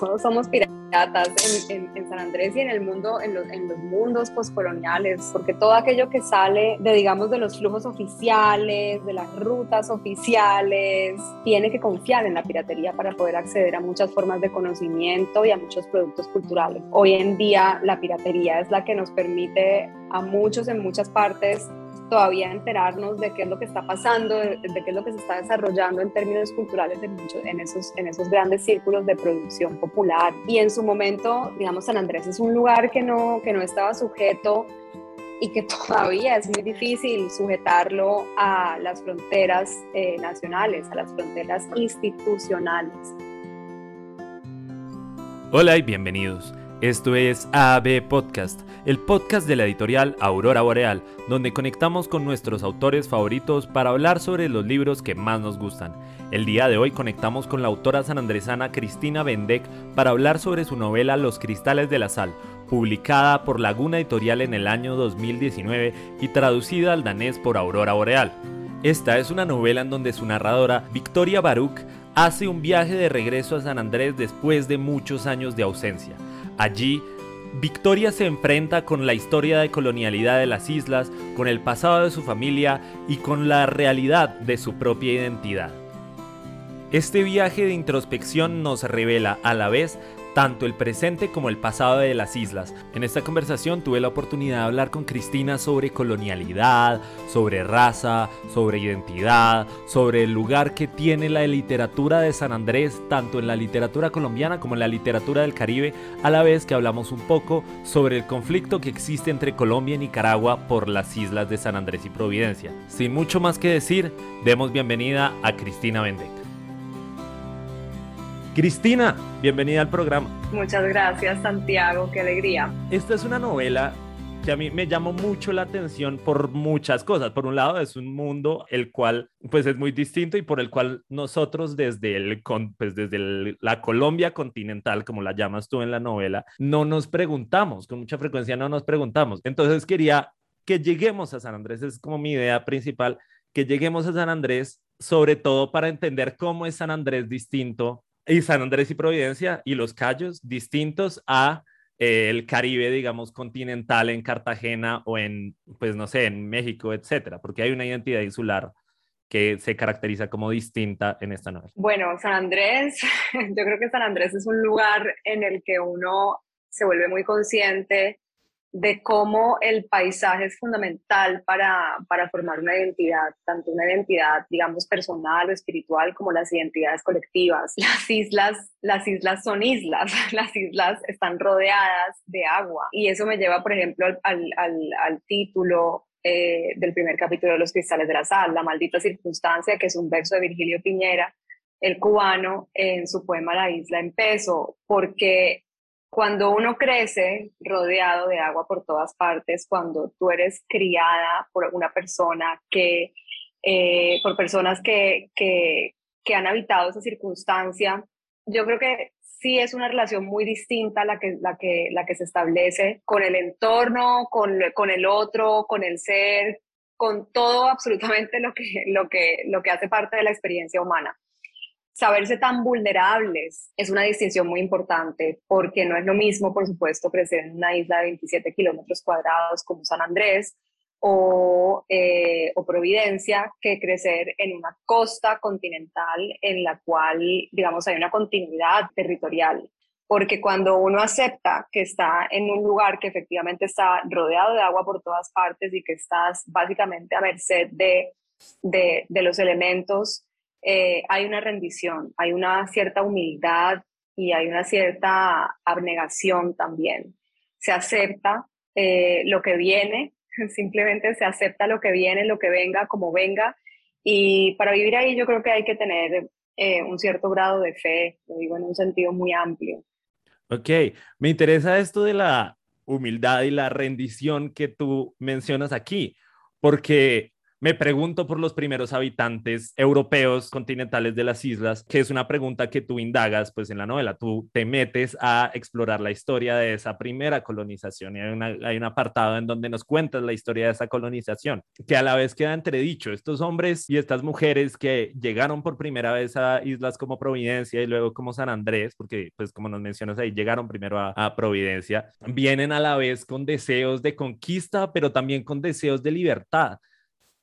todos somos piratas en, San Andrés y en el mundo, en los, mundos postcoloniales, porque todo aquello que sale de, digamos, de los flujos oficiales, de las rutas oficiales, tiene que confiar en la piratería para poder acceder a muchas formas de conocimiento y a muchos productos culturales. Hoy en día la piratería es la que nos permite a muchos en muchas partes todavía enterarnos de qué es lo que está pasando, de, qué es lo que se está desarrollando en términos culturales en, en, esos, en esos grandes círculos de producción popular. Y en su momento, digamos, San Andrés es un lugar que no, que no estaba sujeto y que todavía es muy difícil sujetarlo a las fronteras eh, nacionales, a las fronteras institucionales. Hola y bienvenidos. Esto es AB Podcast, el podcast de la editorial Aurora Boreal, donde conectamos con nuestros autores favoritos para hablar sobre los libros que más nos gustan. El día de hoy conectamos con la autora sanandresana Cristina Bendek para hablar sobre su novela Los Cristales de la Sal, publicada por Laguna Editorial en el año 2019 y traducida al danés por Aurora Boreal. Esta es una novela en donde su narradora, Victoria Baruch, hace un viaje de regreso a San Andrés después de muchos años de ausencia. Allí, Victoria se enfrenta con la historia de colonialidad de las islas, con el pasado de su familia y con la realidad de su propia identidad. Este viaje de introspección nos revela a la vez tanto el presente como el pasado de las islas. En esta conversación tuve la oportunidad de hablar con Cristina sobre colonialidad, sobre raza, sobre identidad, sobre el lugar que tiene la literatura de San Andrés, tanto en la literatura colombiana como en la literatura del Caribe, a la vez que hablamos un poco sobre el conflicto que existe entre Colombia y Nicaragua por las islas de San Andrés y Providencia. Sin mucho más que decir, demos bienvenida a Cristina Bendec. Cristina, bienvenida al programa. Muchas gracias, Santiago, qué alegría. Esta es una novela que a mí me llamó mucho la atención por muchas cosas. Por un lado, es un mundo el cual pues es muy distinto y por el cual nosotros desde, el, pues, desde la Colombia continental, como la llamas tú en la novela, no nos preguntamos, con mucha frecuencia no nos preguntamos. Entonces quería que lleguemos a San Andrés, es como mi idea principal, que lleguemos a San Andrés, sobre todo para entender cómo es San Andrés distinto y San Andrés y Providencia y los Cayos distintos a eh, el Caribe, digamos, continental en Cartagena o en, pues no sé, en México, etcétera, porque hay una identidad insular que se caracteriza como distinta en esta novela. Bueno, San Andrés, yo creo que San Andrés es un lugar en el que uno se vuelve muy consciente de cómo el paisaje es fundamental para, para, formar una identidad, tanto una identidad, digamos, personal o espiritual, como las identidades colectivas. Las islas, las islas son islas, las islas están rodeadas de agua. Y eso me lleva, por ejemplo, al, al, al título eh, del primer capítulo de Los Cristales de la Sal, La maldita circunstancia, que es un verso de Virgilio Piñera, el cubano, en su poema La isla en peso, porque cuando uno crece rodeado de agua por todas partes, cuando tú eres criada por una persona que, eh, por personas que, que, que, han habitado esa circunstancia, yo creo que sí es una relación muy distinta la que, la que, la que se establece con el entorno, con, con el otro, con el ser, con todo absolutamente lo que, lo, que, lo que hace parte de la experiencia humana saberse tan vulnerables es una distinción muy importante porque no es lo mismo, por supuesto, crecer en una isla de 27 kilómetros cuadrados como San Andrés o, eh, o, Providencia que crecer en una costa continental en la cual, digamos, hay una continuidad territorial. Porque cuando uno acepta que está en un lugar que efectivamente está rodeado de agua por todas partes y que estás básicamente a merced de, de, de los elementos eh, hay una rendición, hay una cierta humildad y hay una cierta abnegación también. Se acepta eh, lo que viene, simplemente se acepta lo que viene, lo que venga, como venga. Y para vivir ahí yo creo que hay que tener eh, un cierto grado de fe, lo digo en un sentido muy amplio. Ok, me interesa esto de la humildad y la rendición que tú mencionas aquí, porque me pregunto por los primeros habitantes europeos continentales de las islas, que es una pregunta que tú indagas pues en la novela, tú te metes a explorar la historia de esa primera colonización. Y hay, hay un apartado en donde nos cuentas la historia de esa colonización, que a la vez queda entredicho, estos hombres y estas mujeres que llegaron por primera vez a islas como Providencia y luego como San Andrés, porque pues como nos mencionas ahí, llegaron primero a, a Providencia, vienen a la vez con deseos de conquista, pero también con deseos de libertad.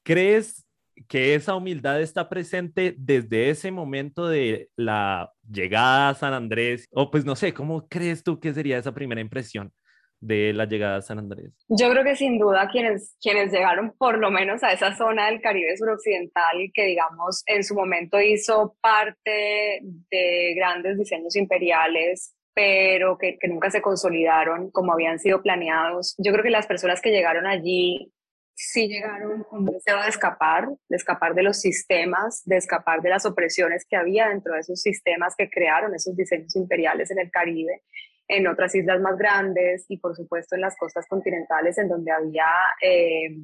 ¿Crees que esa humildad está presente desde ese momento de la llegada a San Andrés? O pues no sé, ¿cómo crees tú que sería esa primera impresión? de la llegada a San Andrés? Yo creo que sin duda quienes, quienes llegaron por lo menos a esa zona del Caribe suroccidental que digamos en su momento hizo parte de grandes diseños imperiales pero que, que nunca se consolidaron como habían sido planeados. Yo creo que las personas que llegaron allí sí llegaron con deseo de escapar, de escapar de los sistemas, de escapar de las opresiones que había dentro de esos sistemas que crearon esos diseños imperiales en el Caribe, en otras islas más grandes y por supuesto en las costas continentales en donde había, eh,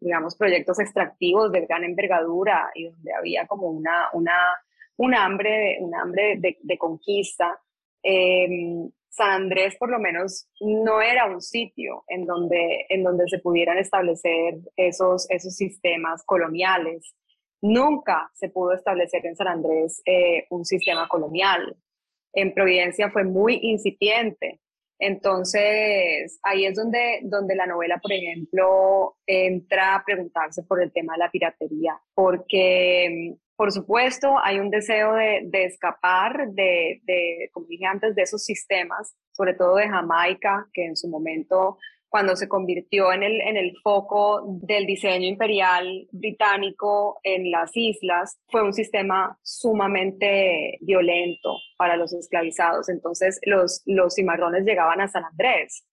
digamos, proyectos extractivos de gran envergadura y donde había como una, una, un hambre, un hambre de, conquista. Eh, San Andrés por lo menos no era un sitio en donde, en donde se pudieran establecer esos, esos sistemas coloniales. Nunca se pudo establecer en San Andrés eh, un sistema colonial. En Providencia fue muy incipiente. Entonces, ahí es donde, donde la novela, por ejemplo, entra a preguntarse por el tema de la piratería, porque por supuesto, hay un deseo de, escapar de, de, como dije antes, de esos sistemas, sobre todo de Jamaica, que en su momento, cuando se convirtió en el, en el foco del diseño imperial británico en las islas, fue un sistema sumamente violento para los esclavizados. Entonces, los, los cimarrones llegaban a San Andrés.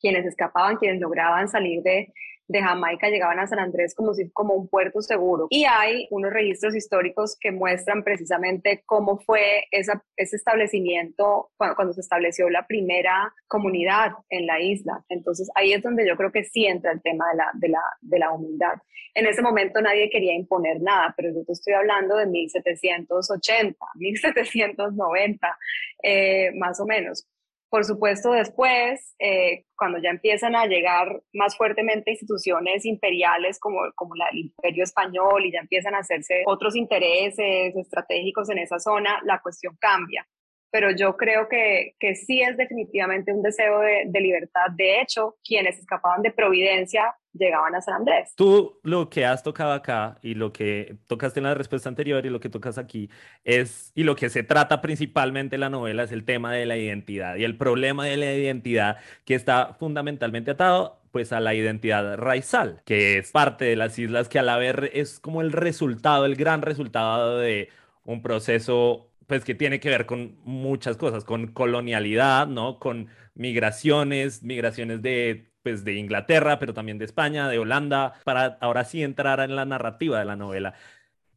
Quienes escapaban, quienes lograban salir de, de Jamaica llegaban a San Andrés como, un puerto seguro. Y hay unos registros históricos que muestran precisamente cómo fue ese establecimiento cuando, se estableció la primera comunidad en la isla. Entonces ahí es donde yo creo que sí entra el tema de la, de la, de la humildad. En ese momento nadie quería imponer nada, pero yo te estoy hablando de 1780, 1790, eh, más o menos. Por supuesto, después, eh, cuando ya empiezan a llegar más fuertemente instituciones imperiales como, como la, el imperio español y ya empiezan a hacerse otros intereses estratégicos en esa zona, la cuestión cambia. Pero yo creo que, que sí es definitivamente un deseo de, de libertad. De hecho, quienes escapaban de Providencia llegaban a San Andrés. Tú lo que has tocado acá y lo que tocaste en la respuesta anterior y lo que tocas aquí es, y lo que se trata principalmente en la novela es el tema de la identidad y el problema de la identidad que está fundamentalmente atado pues a la identidad raizal, que es parte de las islas que a la vez es como el resultado, el gran resultado de un proceso pues que tiene que ver con muchas cosas, con colonialidad, ¿no? Con migraciones, migraciones de pues de Inglaterra, pero también de España, de Holanda, para ahora sí entrar en la narrativa de la novela.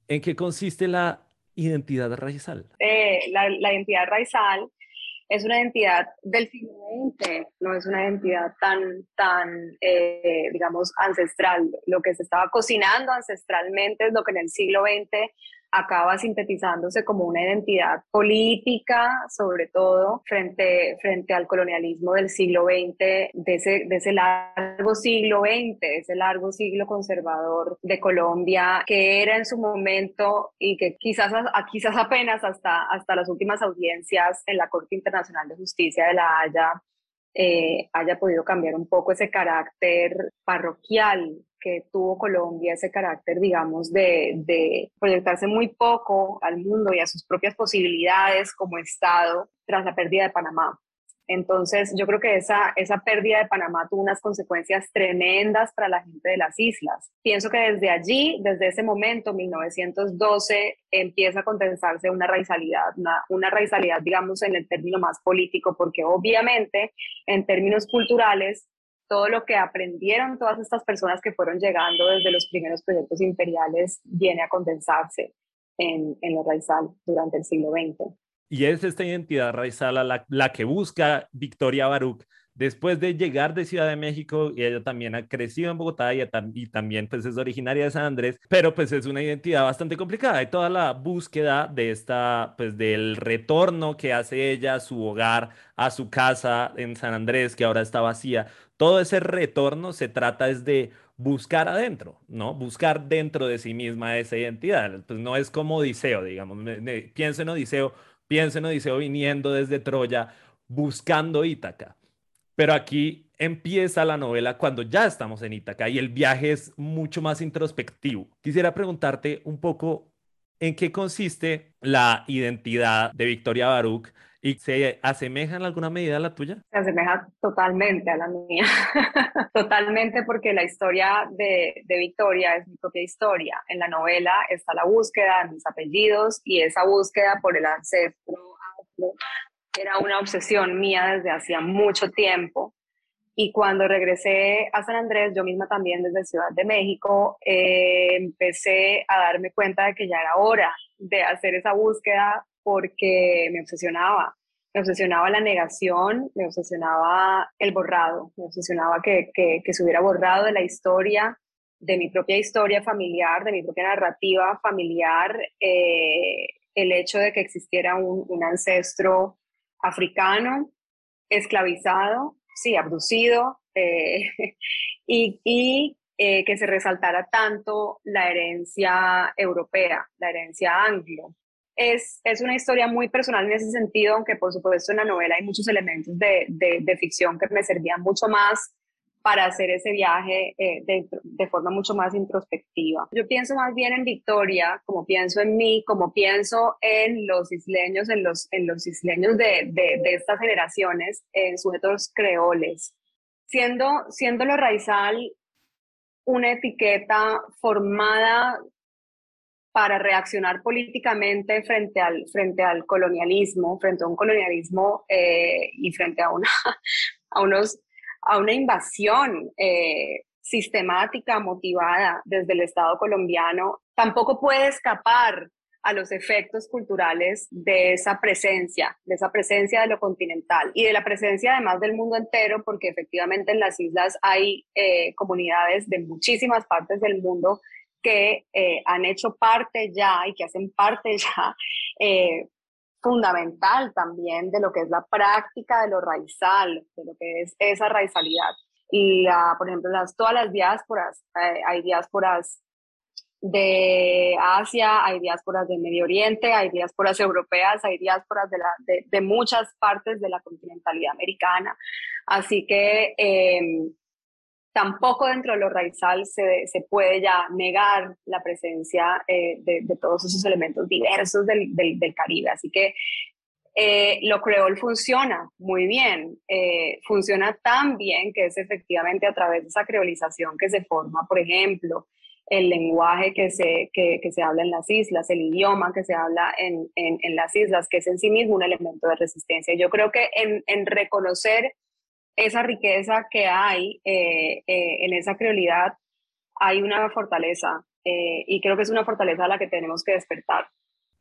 ¿En qué consiste la identidad raizal? Eh, la, la, identidad raizal es una identidad del siglo XX, no es una identidad tan, tan eh, digamos, ancestral. Lo que se estaba cocinando ancestralmente es lo que en el siglo XX acaba sintetizándose como una identidad política, sobre todo frente, frente al colonialismo del siglo XX, de ese, de ese largo siglo XX, ese largo siglo conservador de Colombia, que era en su momento y que quizás, quizás apenas hasta, hasta las últimas audiencias en la Corte Internacional de Justicia de La Haya eh, haya podido cambiar un poco ese carácter parroquial que tuvo Colombia, ese carácter, digamos, de, de, proyectarse muy poco al mundo y a sus propias posibilidades como Estado tras la pérdida de Panamá. Entonces, yo creo que esa, esa pérdida de Panamá tuvo unas consecuencias tremendas para la gente de las islas. Pienso que desde allí, desde ese momento, 1912, empieza a condensarse una raizalidad, una, una raizalidad, digamos, en el término más político, porque obviamente en términos culturales todo lo que aprendieron todas estas personas que fueron llegando desde los primeros proyectos imperiales viene a condensarse en, en lo raizal durante el siglo XX. Y es esta identidad raizal la, la que busca Victoria Baruch después de llegar de Ciudad de México, y ella también ha crecido en Bogotá y, también pues es originaria de San Andrés, pero pues es una identidad bastante complicada y toda la búsqueda de esta, pues del retorno que hace ella a su hogar, a su casa en San Andrés, que ahora está vacía, todo ese retorno se trata es de buscar adentro, ¿no? Buscar dentro de sí misma esa identidad. Pues no es como Odiseo, digamos, pienso en Odiseo, pienso en Odiseo viniendo desde Troya, buscando Ítaca pero aquí empieza la novela cuando ya estamos en Ítaca y el viaje es mucho más introspectivo. Quisiera preguntarte un poco en qué consiste la identidad de Victoria Baruch y se asemeja en alguna medida a la tuya? Se asemeja totalmente a la mía, totalmente porque la historia de, de, Victoria es mi propia historia. En la novela está la búsqueda de mis apellidos y esa búsqueda por el ancestro era una obsesión mía desde hacía mucho tiempo. Y cuando regresé a San Andrés, yo misma también desde Ciudad de México, eh, empecé a darme cuenta de que ya era hora de hacer esa búsqueda porque me obsesionaba. Me obsesionaba la negación, me obsesionaba el borrado, me obsesionaba que, que, se hubiera borrado de la historia, de mi propia historia familiar, de mi propia narrativa familiar, eh, el hecho de que existiera un, un ancestro africano, esclavizado, sí, abducido, eh, y, eh, que se resaltara tanto la herencia europea, la herencia anglo. Es, es, una historia muy personal en ese sentido, aunque por supuesto en la novela hay muchos elementos de, de ficción que me servían mucho más para hacer ese viaje eh, de, forma mucho más introspectiva. Yo pienso más bien en Victoria, como pienso en mí, como pienso en los isleños, en los, en los isleños de, de, estas generaciones, en sujetos creoles. Siendo, siendo lo raizal una etiqueta formada para reaccionar políticamente frente al, frente al colonialismo, frente a un colonialismo eh, y frente a, una, a unos a una invasión eh, sistemática, motivada desde el Estado colombiano, tampoco puede escapar a los efectos culturales de esa presencia, de esa presencia de lo continental y de la presencia además del mundo entero, porque efectivamente en las islas hay eh, comunidades de muchísimas partes del mundo que eh, han hecho parte ya y que hacen parte ya fundamental también de lo que es la práctica de lo raizal, de lo que es esa raizalidad. Y, la, por ejemplo, las, todas las diásporas, eh, hay diásporas de Asia, hay diásporas de Medio Oriente, hay diásporas europeas, hay diásporas de, la, de, muchas partes de la continentalidad americana. Así que eh, tampoco dentro de lo raizal se, se puede ya negar la presencia eh, de, todos esos elementos diversos del, del, Caribe. Así que eh, lo creol funciona muy bien, eh, funciona tan bien que es efectivamente a través de esa creolización que se forma, por ejemplo, el lenguaje que se, que se habla en las islas, el idioma que se habla en, en, en, las islas, que es en sí mismo un elemento de resistencia. Yo creo que en, en reconocer esa riqueza que hay eh, eh, en esa creolidad, hay una fortaleza eh, y creo que es una fortaleza a la que tenemos que despertar.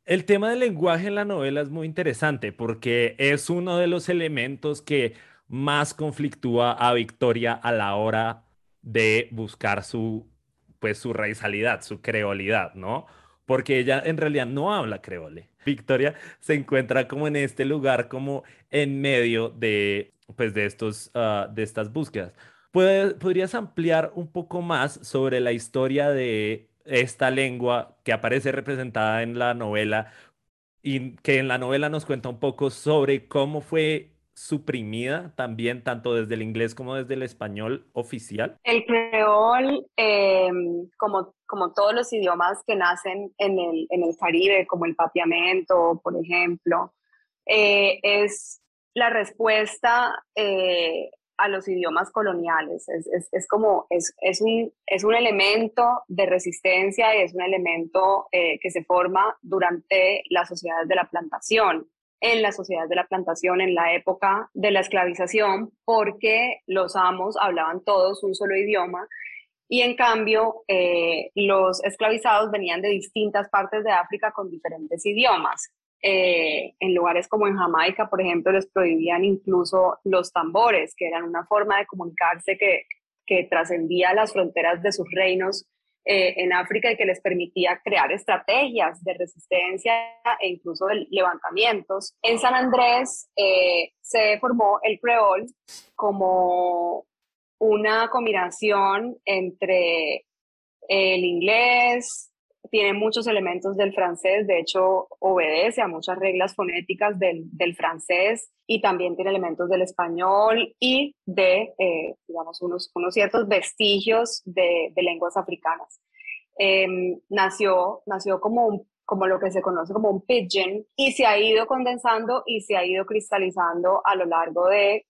El tema del lenguaje en la novela es muy interesante porque es uno de los elementos que más conflictúa a Victoria a la hora de buscar su, pues, su raizalidad, su creolidad, ¿no? Porque ella en realidad no habla creole. Victoria se encuentra como en este lugar, como en medio de pues, de, estos, ah, de estas búsquedas. ¿Podrías ampliar un poco más sobre la historia de esta lengua que aparece representada en la novela y que en la novela nos cuenta un poco sobre cómo fue suprimida también tanto desde el inglés como desde el español oficial? El creol, em, como, como todos los idiomas que nacen en el, en el Caribe, como el papiamento, por ejemplo, eh, es la respuesta eh, a los idiomas coloniales. Es, como, es, un, es un elemento de resistencia y es un elemento eh, que se forma durante las sociedades de la plantación, en las sociedades de la plantación, en la época de la esclavización, porque los amos hablaban todos un solo idioma y en cambio eh, los esclavizados venían de distintas partes de África con diferentes idiomas. Eh, en lugares como en Jamaica, por ejemplo, les prohibían incluso los tambores, que eran una forma de comunicarse que, que trascendía las fronteras de sus reinos eh, en África y que les permitía crear estrategias de resistencia e incluso de levantamientos. En San Andrés eh, se formó el creol como una combinación entre el inglés, tiene muchos elementos del francés, de hecho obedece a muchas reglas fonéticas del, del francés y también tiene elementos del español y de, eh, digamos, unos, unos, ciertos vestigios de, de lenguas africanas. Em, nació, nació como, un, como lo que se conoce como un pidgin y se ha ido condensando y se ha ido cristalizando a lo largo de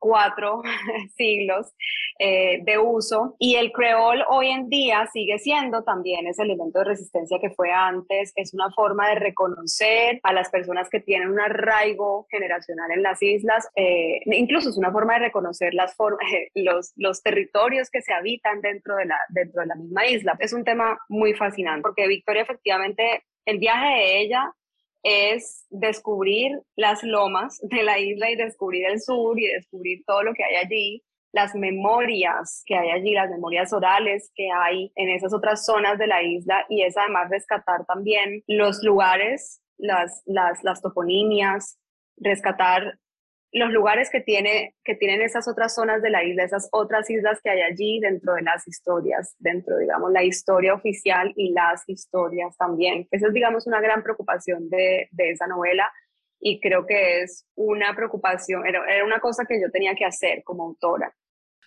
cuatro siglos eh, de uso y el creol hoy en día sigue siendo también ese elemento de resistencia que fue antes, es una forma de reconocer a las personas que tienen un arraigo generacional en las islas, eh, incluso es una forma de reconocer las los, los territorios que se habitan dentro de, la, dentro de la misma isla. Es un tema muy fascinante porque Victoria efectivamente, el viaje de ella es descubrir las lomas de la isla y descubrir el sur y descubrir todo lo que hay allí, las memorias que hay allí, las memorias orales que hay en esas otras zonas de la isla y es además rescatar también los lugares, las, las, las toponimias, rescatar los lugares que, tiene, que tienen esas otras zonas de la isla, esas otras islas que hay allí dentro de las historias, dentro, digamos, la historia oficial y las historias también. Esa es, digamos, una gran preocupación de, de esa novela y creo que es una preocupación, era, era una cosa que yo tenía que hacer como autora.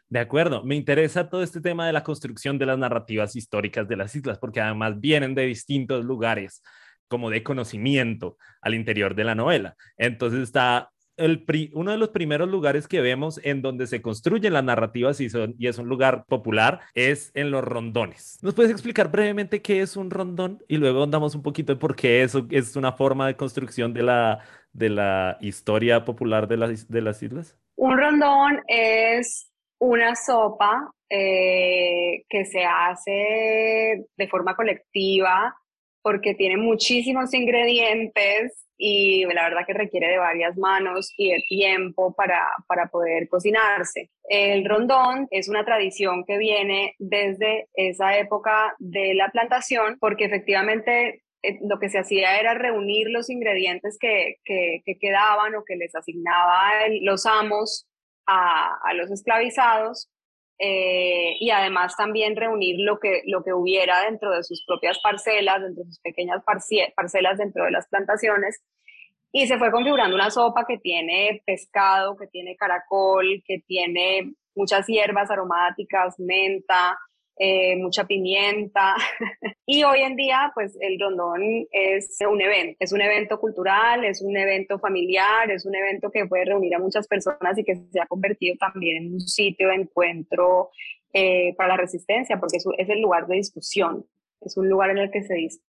De acuerdo, me interesa todo este tema de la construcción de las narrativas históricas de las islas, porque además vienen de distintos lugares como de conocimiento al interior de la novela. Entonces está el uno de los primeros lugares que vemos en donde se construyen las narrativas y, es un lugar popular es en los rondones. ¿Nos puedes explicar brevemente qué es un rondón? Y luego andamos un poquito de por qué eso es una forma de construcción de la, historia popular de las, de las islas. Un rondón es una sopa eh, que se hace de forma colectiva porque tiene muchísimos ingredientes y la verdad que requiere de varias manos y de tiempo para, para poder cocinarse. El rondón es una tradición que viene desde esa época de la plantación porque efectivamente eh, lo que se hacía era reunir los ingredientes que, que, quedaban o que les asignaban los amos a, a los esclavizados eh, y además también reunir lo que, lo que hubiera dentro de sus propias parcelas, dentro de sus pequeñas parcelas dentro de las plantaciones. Y se fue configurando una sopa que tiene pescado, que tiene caracol, que tiene muchas hierbas aromáticas, menta, eh, mucha pimienta. y hoy en día, pues el rondón es un evento, es un evento cultural, es un evento familiar, es un evento que puede reunir a muchas personas y que se ha convertido también en un sitio de encuentro eh, para la resistencia, porque es, es el lugar de discusión, es un lugar en el que se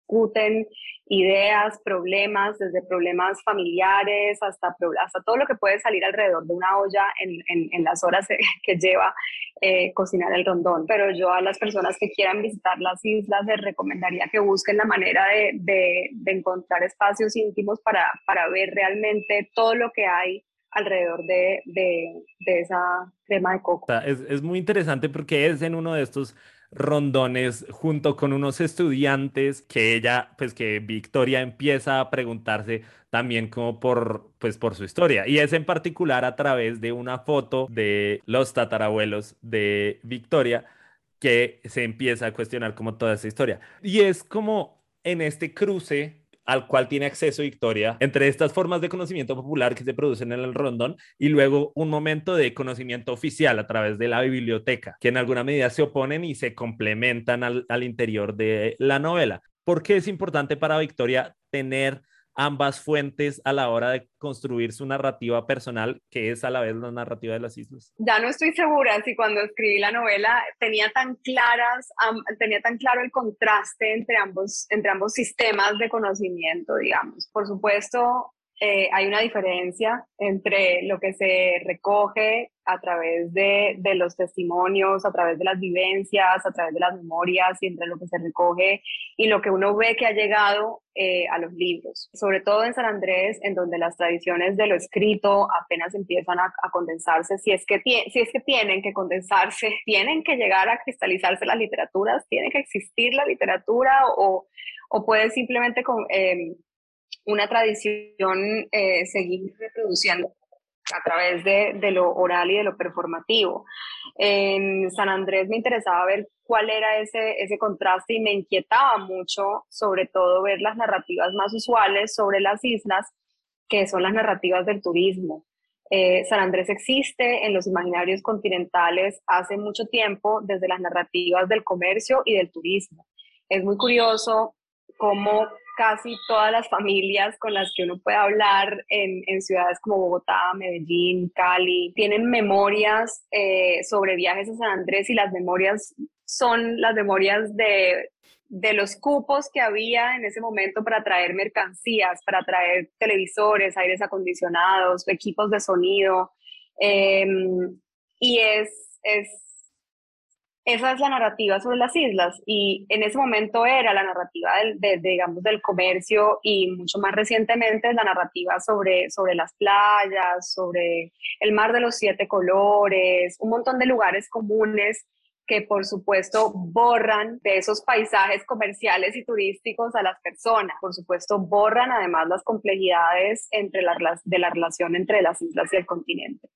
discuten ideas, problemas, desde problemas familiares hasta, hasta todo lo que puede salir alrededor de una olla en, en, las horas que lleva eh, cocinar el rondón. Pero yo a las personas que quieran visitar las islas les recomendaría que busquen la manera de, de, de encontrar espacios íntimos para, para ver realmente todo lo que hay alrededor de, de, de, esa crema de coco. Es, es, muy interesante porque es en uno de estos rondones junto con unos estudiantes que ella, pues que Victoria empieza a preguntarse también como por, pues por su historia. Y es en particular a través de una foto de los tatarabuelos de Victoria que se empieza a cuestionar como toda esa historia. Y es como en este cruce al cual tiene acceso Victoria, entre estas formas de conocimiento popular que se producen en el rondón y luego un momento de conocimiento oficial a través de la biblioteca, que en alguna medida se oponen y se complementan al, al interior de la novela. ¿Por qué es importante para Victoria tener ambas fuentes a la hora de construir su narrativa personal, que es a la vez la narrativa de las islas? Ya no estoy segura si cuando escribí la novela tenía tan claras, tenía tan claro el contraste entre ambos, entre ambos sistemas de conocimiento, digamos. Por supuesto, eh, hay una diferencia entre lo que se recoge a través de, de, los testimonios, a través de las vivencias, a través de las memorias y entre lo que se recoge y lo que uno ve que ha llegado eh, a los libros. Sobre todo en San Andrés, en donde las tradiciones de lo escrito apenas empiezan a, condensarse, si es, que si es que tienen que condensarse, tienen que llegar a cristalizarse las literaturas, tiene que existir la literatura o, o puede simplemente con, eh, una tradición eh, seguir reproduciendo a través de, de, lo oral y de lo performativo. En San Andrés me interesaba ver cuál era ese, ese contraste y me inquietaba mucho, sobre todo ver las narrativas más usuales sobre las islas, que son las narrativas del turismo. Eh, San Andrés existe en los imaginarios continentales hace mucho tiempo desde las narrativas del comercio y del turismo. Es muy curioso cómo casi todas las familias con las que uno puede hablar en, ciudades como Bogotá, Medellín, Cali, tienen memorias eh, sobre viajes a San Andrés y las memorias son las memorias de, los cupos que había en ese momento para traer mercancías, para traer televisores, aires acondicionados, equipos de sonido. Em, y es esa es la narrativa sobre las islas y en ese momento era la narrativa del, de, digamos, del comercio y mucho más recientemente la narrativa sobre, sobre las playas, sobre el mar de los siete colores, un montón de lugares comunes que por supuesto borran de esos paisajes comerciales y turísticos a las personas. Por supuesto borran además las complejidades entre la, de la relación entre las islas y el continente.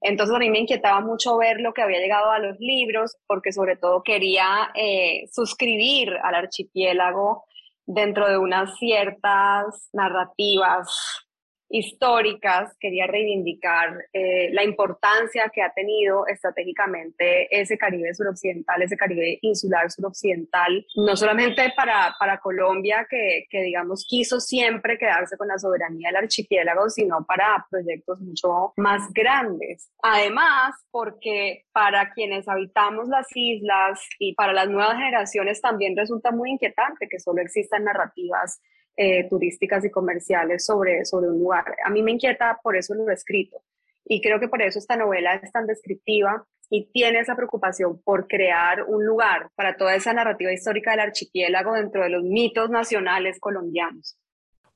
Entonces a mí me inquietaba mucho ver lo que había llegado a los libros, porque sobre todo quería eh, suscribir al archipiélago dentro de unas ciertas narrativas históricas, quería reivindicar eh, la importancia que ha tenido estratégicamente ese Caribe suroccidental, ese Caribe insular suroccidental, no solamente para, para Colombia, que, que, digamos quiso siempre quedarse con la soberanía del archipiélago, sino para proyectos mucho más grandes. Además, porque para quienes habitamos las islas y para las nuevas generaciones también resulta muy inquietante que solo existan narrativas eh, turísticas y comerciales sobre, sobre un lugar. A mí me inquieta, por eso lo escrito. Y creo que por eso esta novela es tan descriptiva y tiene esa preocupación por crear un lugar para toda esa narrativa histórica del archipiélago dentro de los mitos nacionales colombianos.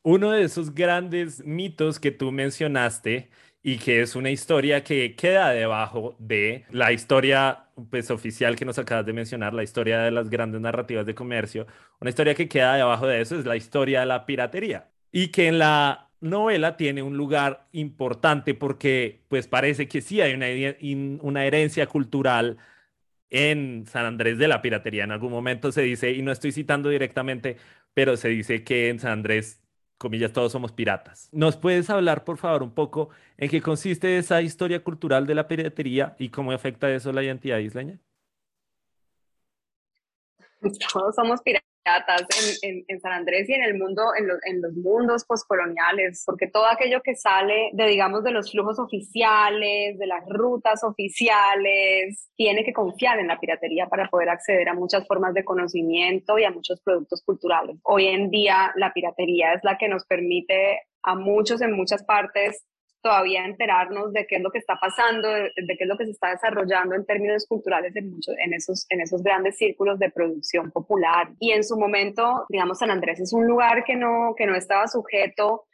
Uno de esos grandes mitos que tú mencionaste y que es una historia que queda debajo de la historia pues, oficial que nos acabas de mencionar, la historia de las grandes narrativas de comercio. Una historia que queda debajo de eso es la historia de la piratería y que en la novela tiene un lugar importante porque pues parece que sí hay una, una herencia cultural en San Andrés de la piratería. En algún momento se dice, y no estoy citando directamente, pero se dice que en San Andrés comillas, todos somos piratas. ¿Nos puedes hablar, por favor, un poco en qué consiste esa historia cultural de la piratería y cómo afecta eso la identidad isleña? Todos somos piratas en, San Andrés y en el mundo, en, los mundos postcoloniales, porque todo aquello que sale de, digamos, de los flujos oficiales, de las rutas oficiales, tiene que confiar en la piratería para poder acceder a muchas formas de conocimiento y a muchos productos culturales. Hoy en día la piratería es la que nos permite a muchos en muchas partes todavía enterarnos de qué es lo que está pasando, de, qué es lo que se está desarrollando en términos culturales en, muchos, en, esos, en esos grandes círculos de producción popular. Y en su momento, digamos, San Andrés es un lugar que no, que no estaba sujeto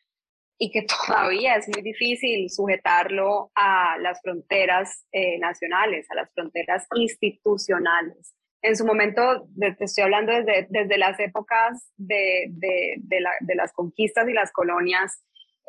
y que todavía es muy difícil sujetarlo a las fronteras eh, nacionales, a las fronteras institucionales. En su momento, te estoy hablando desde, desde las épocas de, de, de, de las conquistas y las colonias,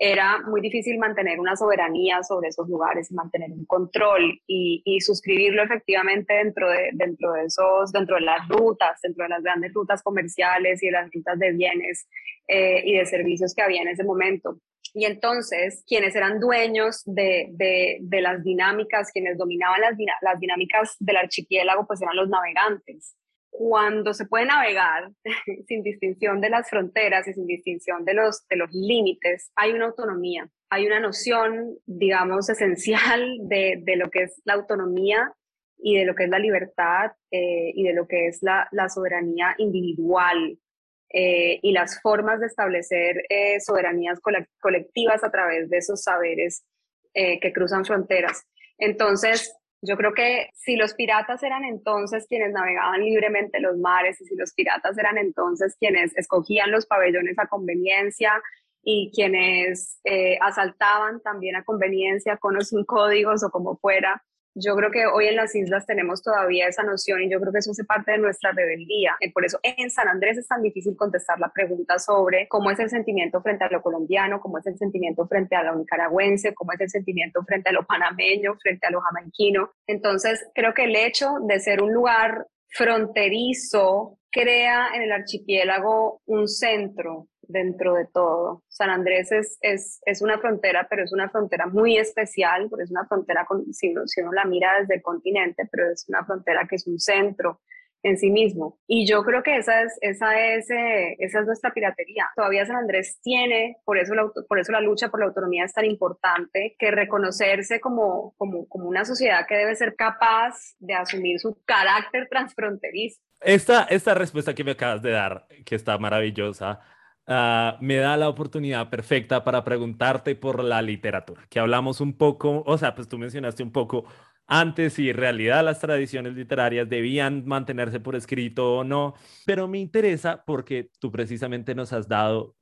era muy difícil mantener una soberanía sobre esos lugares mantener un control y, y, suscribirlo efectivamente dentro de, dentro de esos, dentro de las rutas, dentro de las grandes rutas comerciales y de las rutas de bienes eh, y de servicios que había en ese momento. Y entonces, quienes eran dueños de, de, de las dinámicas, quienes dominaban las, las dinámicas del archipiélago, pues eran los navegantes cuando se puede navegar sin distinción de las fronteras y sin distinción de los, de los límites, hay una autonomía, hay una noción, digamos, esencial de, de lo que es la autonomía y de lo que es la libertad eh, y de lo que es la, la soberanía individual eh, y las formas de establecer eh, soberanías colectivas a través de esos saberes que cruzan fronteras. Entonces, yo creo que si los piratas eran entonces quienes navegaban libremente los mares y si los piratas eran entonces quienes escogían los pabellones a conveniencia y quienes asaltaban también a conveniencia con o códigos o como fuera, yo creo que hoy en las islas tenemos todavía esa noción y yo creo que eso hace parte de nuestra rebeldía. Y por eso en San Andrés es tan difícil contestar la pregunta sobre cómo es el sentimiento frente a lo colombiano, cómo es el sentimiento frente a lo nicaragüense, cómo es el sentimiento frente a lo panameño, frente a lo jamaiquino. Entonces, creo que el hecho de ser un lugar fronterizo crea en el archipiélago un centro dentro de todo. San Andrés es, es, es, una frontera, pero es una frontera muy especial, porque es una frontera, con, si, uno, si uno la mira desde el continente, pero es una frontera que es un centro en sí mismo. Y yo creo que esa es, esa es, eh, esa es nuestra piratería. Todavía San Andrés tiene, por eso, la, por eso la lucha por la autonomía es tan importante, que reconocerse como, como, como una sociedad que debe ser capaz de asumir su carácter transfronterizo. Esta, esta respuesta que me acabas de dar, que está maravillosa, Ah, me da la oportunidad perfecta para preguntarte por la literatura, que hablamos un poco, o sea, pues tú mencionaste un poco antes si en realidad las tradiciones literarias debían mantenerse por escrito o no, pero me interesa porque tú precisamente nos has dado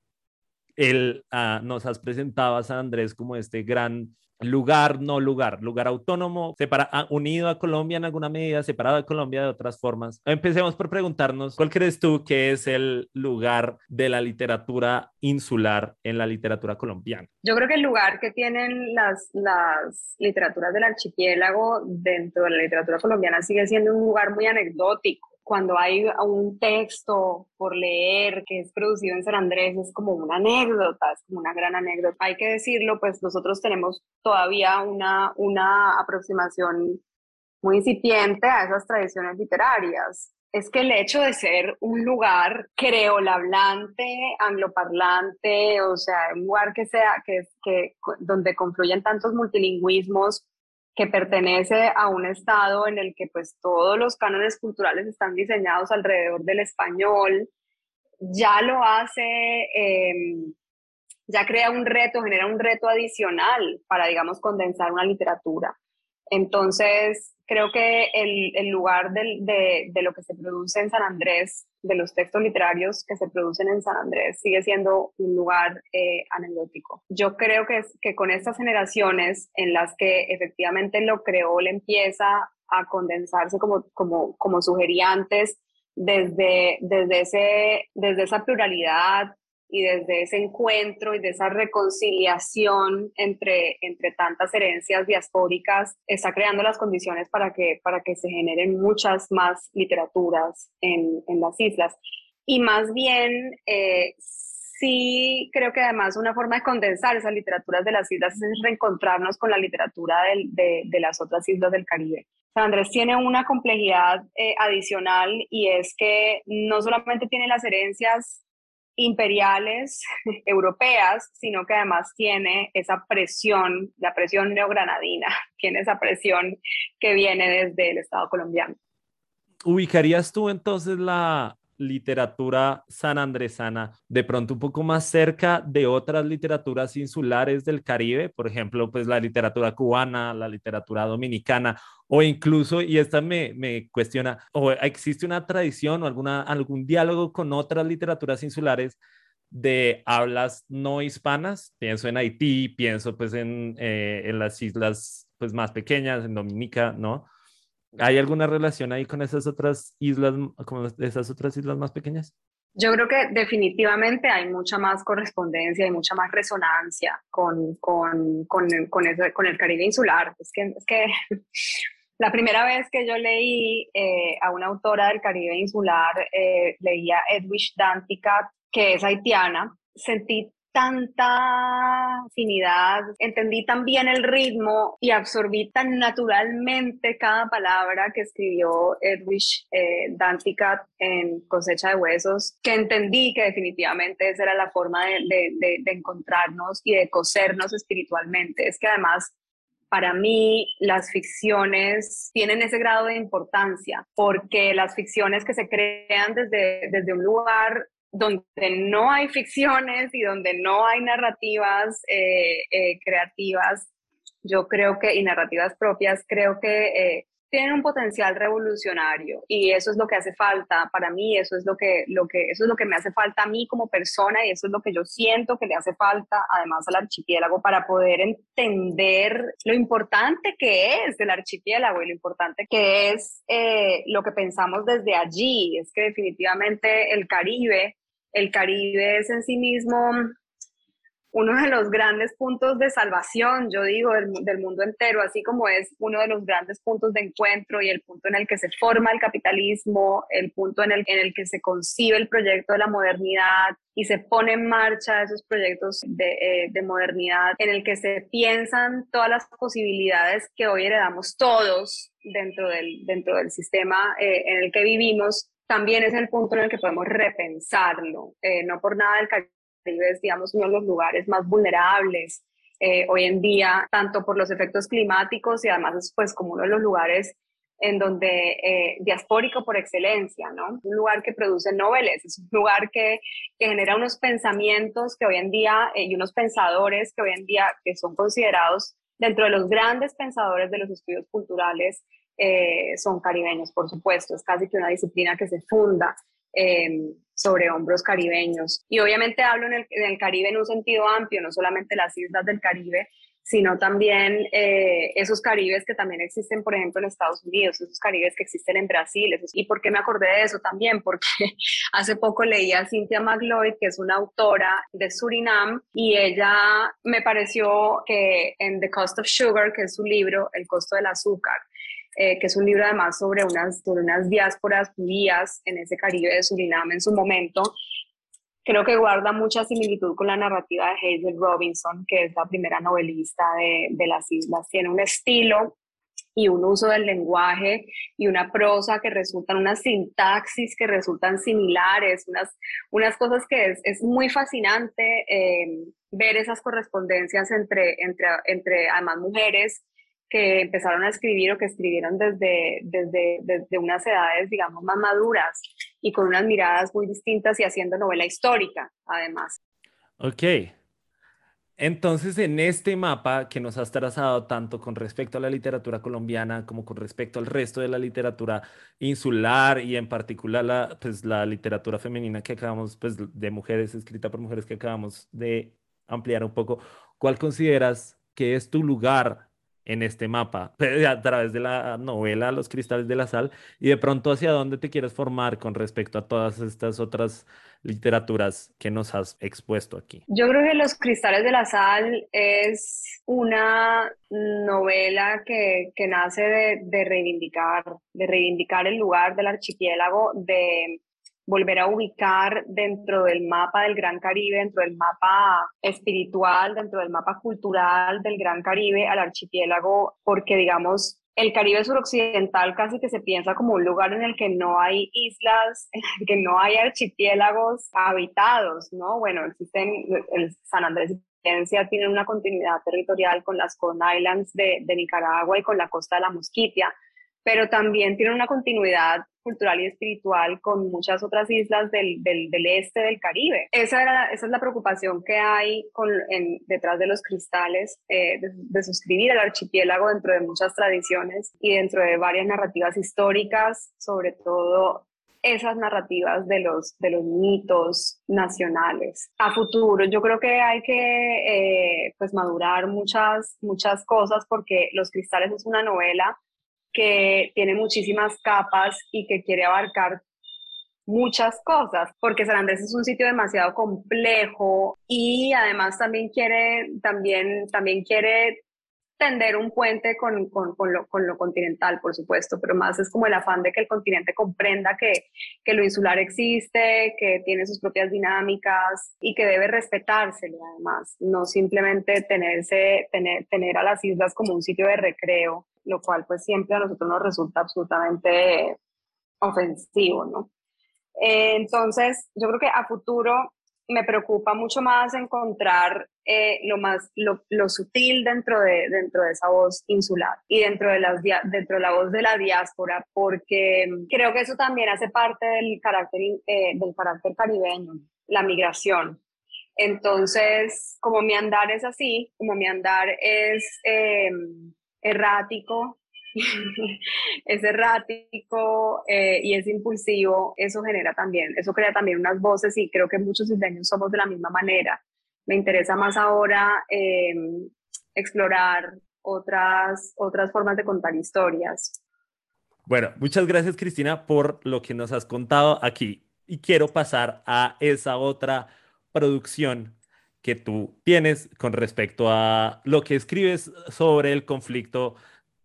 el, ah, nos has presentado a San Andrés como este gran lugar, no lugar, lugar autónomo, separa, ah, unido a Colombia en alguna medida, separado de Colombia de otras formas. Empecemos por preguntarnos, ¿cuál crees tú que es el lugar de la literatura insular en la literatura colombiana? Yo creo que el lugar que tienen las, las literaturas del archipiélago dentro de la literatura colombiana sigue siendo un lugar muy anecdótico cuando hay un texto por leer que es producido en San Andrés, es como una anécdota, es como una gran anécdota. Hay que decirlo, pues nosotros tenemos todavía una, una aproximación muy incipiente a esas tradiciones literarias. Es que el hecho de ser un lugar creolablante, angloparlante, o sea, un lugar que sea, que, que donde confluyen tantos multilingüismos, que pertenece a un estado en el que pues todos los cánones culturales están diseñados alrededor del español, ya lo hace, em, ya crea un reto, genera un reto adicional para, digamos, condensar una literatura. Entonces, creo que el, lugar de, lo que se produce en San Andrés, de los textos literarios que se producen en San Andrés, sigue siendo un lugar eh, anecdótico. Yo creo que, que con estas generaciones en las que efectivamente lo creó, le empieza a condensarse como, como, como sugería antes, desde, desde, ese, desde esa pluralidad, y desde ese encuentro y de esa reconciliación entre, entre tantas herencias diaspóricas está creando las condiciones para que, para que se generen muchas más literaturas en, en las islas. Y más bien, eh, sí creo que además una forma de condensar esas literaturas de las islas es reencontrarnos con la literatura de, de, las otras islas del Caribe. San Andrés tiene una complejidad eh, adicional y es que no solamente tiene las herencias imperiales europeas, sino que además tiene esa presión, la presión neogranadina, tiene esa presión que viene desde el Estado colombiano. ¿Ubicarías tú entonces la literatura sanandresana de pronto un poco más cerca de otras literaturas insulares del Caribe, por ejemplo, pues la literatura cubana, la literatura dominicana, o incluso, y esta me, me cuestiona, o existe una tradición o alguna, algún diálogo con otras literaturas insulares de hablas no hispanas, pienso en Haití, pienso pues en, eh, en las islas pues más pequeñas, en Dominica, ¿no? ¿Hay alguna relación ahí con esas otras islas, con esas otras islas más pequeñas? Yo creo que definitivamente hay mucha más correspondencia y mucha más resonancia con, con, con, con, eso, con el Caribe insular. Es que, es que la primera vez que yo leí eh, a una autora del Caribe insular, eh, leía Edwidge Danticat, que es haitiana, sentí tanta afinidad, entendí también el ritmo y absorbí tan naturalmente cada palabra que escribió Edwidge eh, Danticat en Cosecha de Huesos, que entendí que definitivamente esa era la forma de, de encontrarnos y de cosernos espiritualmente. Es que además para mí las ficciones tienen ese grado de importancia porque las ficciones que se crean desde, desde un lugar donde no hay ficciones y donde no hay narrativas eh, eh, creativas, yo creo que, y narrativas propias, creo que eh, tienen un potencial revolucionario y eso es lo que hace falta para mí, eso es lo que, lo que, eso es lo que me hace falta a mí como persona y eso es lo que yo siento que le hace falta además al archipiélago para poder entender lo importante que es el archipiélago y lo importante que es lo que pensamos desde allí. Es que definitivamente el Caribe el Caribe es en sí mismo uno de los grandes puntos de salvación, yo digo, del, mundo entero, así como es uno de los grandes puntos de encuentro y el punto en el que se forma el capitalismo, el punto en el, en el que se concibe el proyecto de la modernidad y se pone en marcha esos proyectos de, eh, modernidad, en el que se piensan todas las posibilidades que hoy heredamos todos dentro del, dentro del sistema eh, en el que vivimos también es el punto en el que podemos repensarlo. Eh, no por nada el Caribe digamos, uno de los lugares más vulnerables eh, hoy en día, tanto por los efectos climáticos y además es pues como uno de los lugares en donde eh, diaspórico por excelencia, ¿no? Un lugar que produce noveles, es un lugar que, que genera unos pensamientos que hoy en día, y unos pensadores que hoy en día, que son considerados dentro de los grandes pensadores de los estudios culturales eh, son caribeños, por supuesto. Es casi que una disciplina que se funda em, sobre hombros caribeños. Y obviamente hablo en el, Caribe en un sentido amplio, no solamente las islas del Caribe, sino también eh, esos caribes que también existen, por ejemplo, en Estados Unidos, esos caribes que existen en Brasil. ¿Y por qué me acordé de eso también? Porque hace poco leí a Cynthia McLeod, que es una autora de Surinam, y ella me pareció que en The Cost of Sugar, que es su libro, El costo del azúcar, eh, que es un libro además sobre unas, sobre unas diásporas judías en ese Caribe de Surinam en su momento. Creo que guarda mucha similitud con la narrativa de Hazel Robinson, que es la primera novelista de, de las islas. Tiene un estilo y un uso del lenguaje y una prosa que resultan, unas sintaxis que resultan similares, unas, unas cosas que es, es muy fascinante eh, ver esas correspondencias entre, entre, entre además mujeres que empezaron a escribir o que escribieron desde, desde, desde unas edades, digamos, más maduras y con unas miradas muy distintas y haciendo novela histórica, además. Ok. Entonces, en este mapa que nos has trazado tanto con respecto a la literatura colombiana como con respecto al resto de la literatura insular y en particular la, pues, la literatura femenina que acabamos, pues, de mujeres, escrita por mujeres que acabamos de ampliar un poco, ¿cuál consideras que es tu lugar en este mapa a través de la novela Los Cristales de la Sal y de pronto hacia dónde te quieres formar con respecto a todas estas otras literaturas que nos has expuesto aquí. Yo creo que Los Cristales de la Sal es una novela que, que nace de, de reivindicar, de reivindicar el lugar del archipiélago, de volver a ubicar dentro del mapa del Gran Caribe, dentro del mapa espiritual, dentro del mapa cultural del Gran Caribe al archipiélago, porque digamos, el Caribe suroccidental casi que se piensa como un lugar en el que no hay islas, en el que no hay archipiélagos habitados, ¿no? Bueno, existen, el San Andrés y tienen una continuidad territorial con las Corn Islands de, de Nicaragua y con la costa de la Mosquitia, pero también tiene una continuidad cultural y espiritual con muchas otras islas del, del, del este del Caribe. Esa, era, esa es la preocupación que hay con, detrás de los cristales, eh, de, suscribir al archipiélago dentro de muchas tradiciones y dentro de varias narrativas históricas, sobre todo esas narrativas de los, de los mitos nacionales. A futuro, yo creo que hay que eh, pues madurar muchas, muchas cosas porque Los Cristales es una novela que tiene muchísimas capas y que quiere abarcar muchas cosas, porque San Andrés es un sitio demasiado complejo y además también quiere, también, también quiere tender un puente con, con, con, lo, con, lo, continental, por supuesto, pero más es como el afán de que el continente comprenda que, que, lo insular existe, que tiene sus propias dinámicas y que debe respetárselo además, no simplemente tenerse, tener, tener a las islas como un sitio de recreo lo cual pues siempre a nosotros nos resulta absolutamente ofensivo, ¿no? Eh, entonces, yo creo que a futuro me preocupa mucho más encontrar eh, lo más lo, sutil dentro de dentro de esa voz insular y dentro de las dentro de la voz de la diáspora porque creo que eso también hace parte del carácter eh, del carácter caribeño la migración. Entonces como mi andar es así como mi andar es em, errático es errático eh, y es impulsivo, eso genera también, eso crea también unas voces y creo que muchos isleños somos de la misma manera. Me interesa más ahora em, explorar otras, otras formas de contar historias. Bueno, muchas gracias Cristina por lo que nos has contado aquí y quiero pasar a esa otra producción que tú tienes con respecto a lo que escribes sobre el conflicto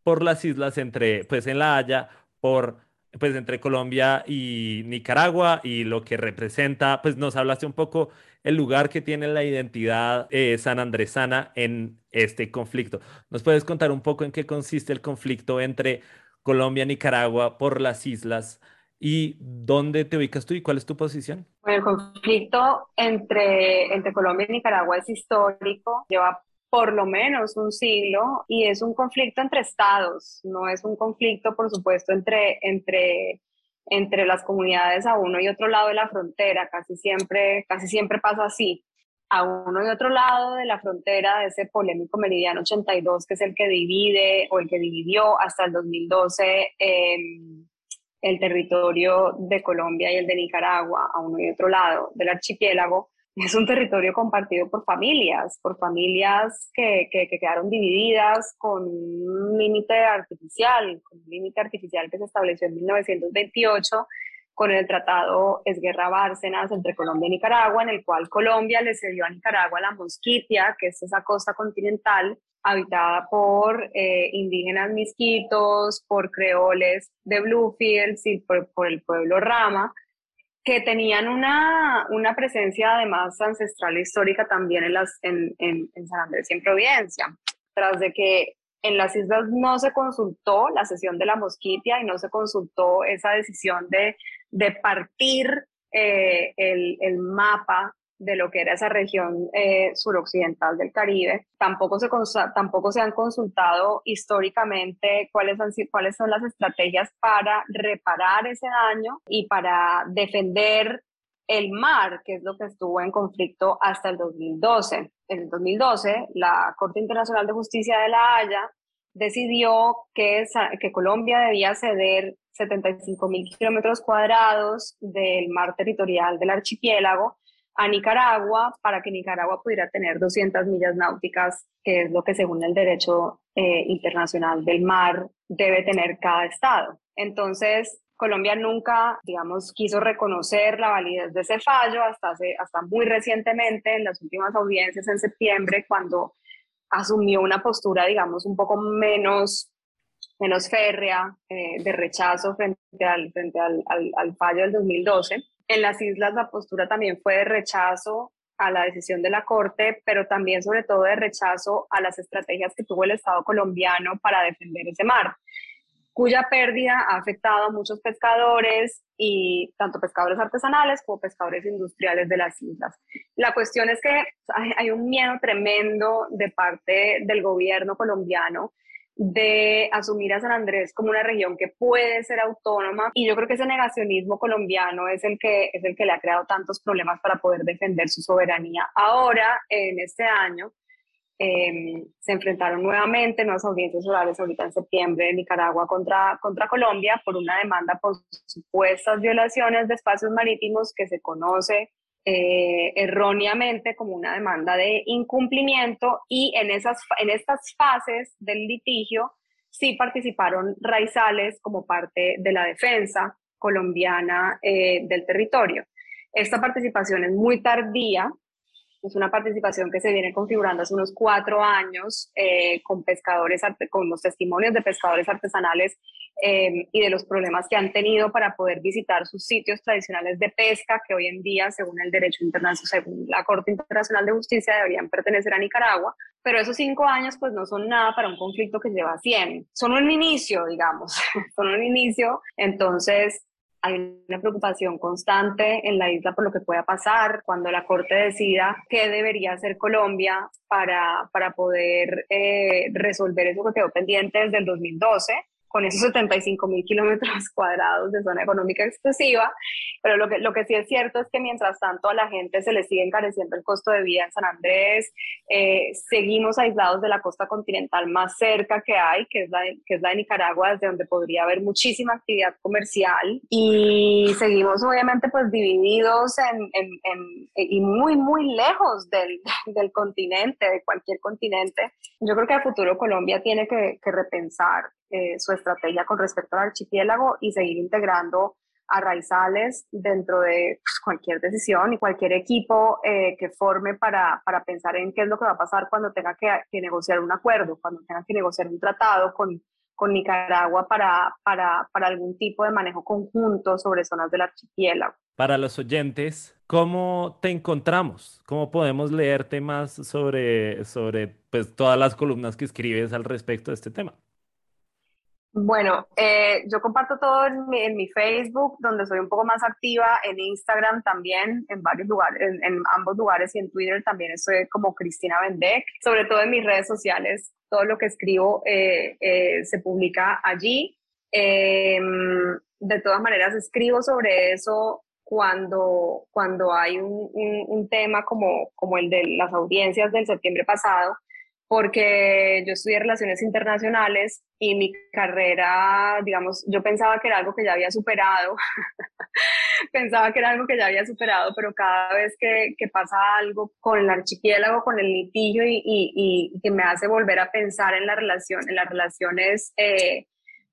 por las islas entre, pues en La Haya, por, pues entre Colombia y Nicaragua y lo que representa, pues nos hablaste un poco el lugar que tiene la identidad eh, sanandresana en este conflicto. ¿Nos puedes contar un poco en qué consiste el conflicto entre Colombia y Nicaragua por las islas? ¿Y dónde te ubicas tú y cuál es tu posición? El conflicto entre, entre Colombia y Nicaragua es histórico, lleva por lo menos un siglo y es un conflicto entre estados, no es un conflicto, por supuesto, entre, entre, entre las comunidades a uno y otro lado de la frontera, casi siempre, casi siempre pasa así. A uno y otro lado de la frontera de ese polémico meridiano 82, que es el que divide o el que dividió hasta el 2012 em, el territorio de Colombia y el de Nicaragua, a uno y otro lado del archipiélago, es un territorio compartido por familias, por familias que, que, quedaron divididas con un límite artificial, un límite artificial que se estableció en 1928 con el tratado Esguerra Bárcenas entre Colombia y Nicaragua, en el cual Colombia le cedió a Nicaragua la Mosquitia, que es esa costa continental habitada por eh, indígenas misquitos, por creoles de Bluefields y por el pueblo Rama, que tenían una, una, presencia además ancestral e histórica también en, las, en, en, en, San Andrés y en Providencia. Tras de que en las islas no se consultó la sesión de la Mosquitia y no se consultó esa decisión de, de partir eh, el, el, mapa de lo que era esa región eh, suroccidental del Caribe. Tampoco se, tampoco se han consultado históricamente cuáles, cuáles son las estrategias para reparar ese daño y para defender el mar, que es lo que estuvo en conflicto hasta el 2012. En el 2012, la Corte Internacional de Justicia de La Haya decidió que, que Colombia debía ceder 75 mil kilómetros cuadrados del mar territorial del archipiélago a Nicaragua para que Nicaragua pudiera tener 200 millas náuticas, que es lo que según el derecho eh, internacional del mar debe tener cada estado. Entonces, Colombia nunca, digamos, quiso reconocer la validez de ese fallo hasta, hace, hasta muy recientemente, en las últimas audiencias en septiembre, cuando asumió una postura, digamos, un poco menos, menos férrea eh, de rechazo frente, al, frente al, al, al fallo del 2012 en las islas la postura también fue de rechazo a la decisión de la Corte, pero también sobre todo de rechazo a las estrategias que tuvo el Estado colombiano para defender ese mar, cuya pérdida ha afectado a muchos pescadores y tanto pescadores artesanales como pescadores industriales de las islas. La cuestión es que hay un miedo tremendo de parte del gobierno colombiano de asumir a San Andrés como una región que puede ser autónoma y yo creo que ese negacionismo colombiano es el que es el que le ha creado tantos problemas para poder defender su soberanía. Ahora, en este año, em, se enfrentaron nuevamente en las audiencias orales ahorita en septiembre en Nicaragua contra, contra Colombia por una demanda por supuestas violaciones de espacios marítimos que se conoce eh, erróneamente como una demanda de incumplimiento y en, esas, en estas fases del litigio sí participaron raizales como parte de la defensa colombiana eh, del territorio. Esta participación es muy tardía, es una participación que se viene configurando hace unos cuatro años eh, con pescadores, con los testimonios de pescadores artesanales eh, y de los problemas que han tenido para poder visitar sus sitios tradicionales de pesca, que hoy en día, según el derecho internacional, según la Corte Internacional de Justicia, deberían pertenecer a Nicaragua. Pero esos cinco años, pues no son nada para un conflicto que lleva 100. Son un inicio, digamos, son un inicio. Entonces, hay una preocupación constante en la isla por lo que pueda pasar cuando la Corte decida qué debería hacer Colombia para, para poder eh, resolver eso que quedó pendiente desde el 2012 con esos 75 mil kilómetros cuadrados de zona económica exclusiva, pero lo que, lo que sí es cierto es que mientras tanto a la gente se le sigue encareciendo el costo de vida en San Andrés, eh, seguimos aislados de la costa continental más cerca que hay, que es, la de, que es la de Nicaragua, desde donde podría haber muchísima actividad comercial, y seguimos obviamente pues divididos en, en, en, y muy, muy lejos del, del continente, de cualquier continente. Yo creo que a futuro Colombia tiene que, que repensar eh, su estrategia con respecto al archipiélago y seguir integrando a raizales dentro de pues, cualquier decisión y cualquier equipo eh, que forme para, para, pensar en qué es lo que va a pasar cuando tenga que, que negociar un acuerdo, cuando tenga que negociar un tratado con, con Nicaragua para, para, para, algún tipo de manejo conjunto sobre zonas del archipiélago. Para los oyentes, ¿cómo te encontramos? ¿Cómo podemos leerte más sobre, sobre pues, todas las columnas que escribes al respecto de este tema? Bueno, eh, yo comparto todo en mi, Facebook, donde soy un poco más activa, en Instagram también, en varios lugares, en, ambos lugares y en Twitter también estoy como Cristina Bendek, sobre todo en mis redes sociales, todo lo que escribo eh, eh, se publica allí. Em, de todas maneras, escribo sobre eso cuando, cuando hay un, un tema como, como el de las audiencias del septiembre pasado, porque yo estudié relaciones internacionales y mi carrera, digamos, yo pensaba que era algo que ya había superado, pensaba que era algo que ya había superado, pero cada vez que, pasa algo con el archipiélago, con el y, y, que me hace volver a pensar en la relación, en las relaciones eh,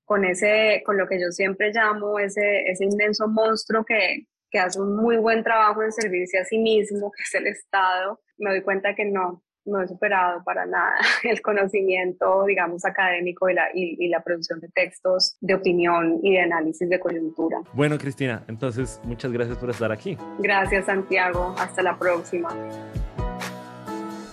con ese, con lo que yo siempre llamo ese, ese inmenso monstruo que, que hace un muy buen trabajo en servirse a sí mismo, que es el Estado, me doy cuenta que no, no he superado para nada el conocimiento, digamos, académico y la, y, la, producción de textos de opinión y de análisis de coyuntura. Bueno, Cristina, entonces muchas gracias por estar aquí. Gracias, Santiago. Hasta la próxima.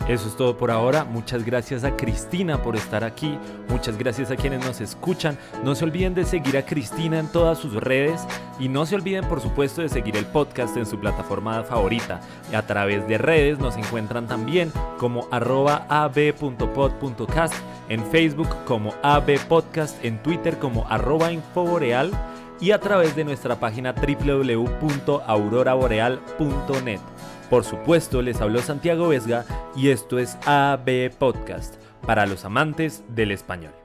Eso es todo por ahora. Muchas gracias a Cristina por estar aquí. Muchas gracias a quienes nos escuchan. No se olviden de seguir a Cristina en todas sus redes y no se olviden por supuesto de seguir el podcast en su plataforma favorita. A través de redes nos encuentran también como arroba ab.pod.cast, en Facebook como abpodcast, en Twitter como arroba infoboreal y a través de nuestra página www.auroraboreal.net. Por supuesto, les habló Santiago Vesga y esto es AB Podcast para los amantes del español.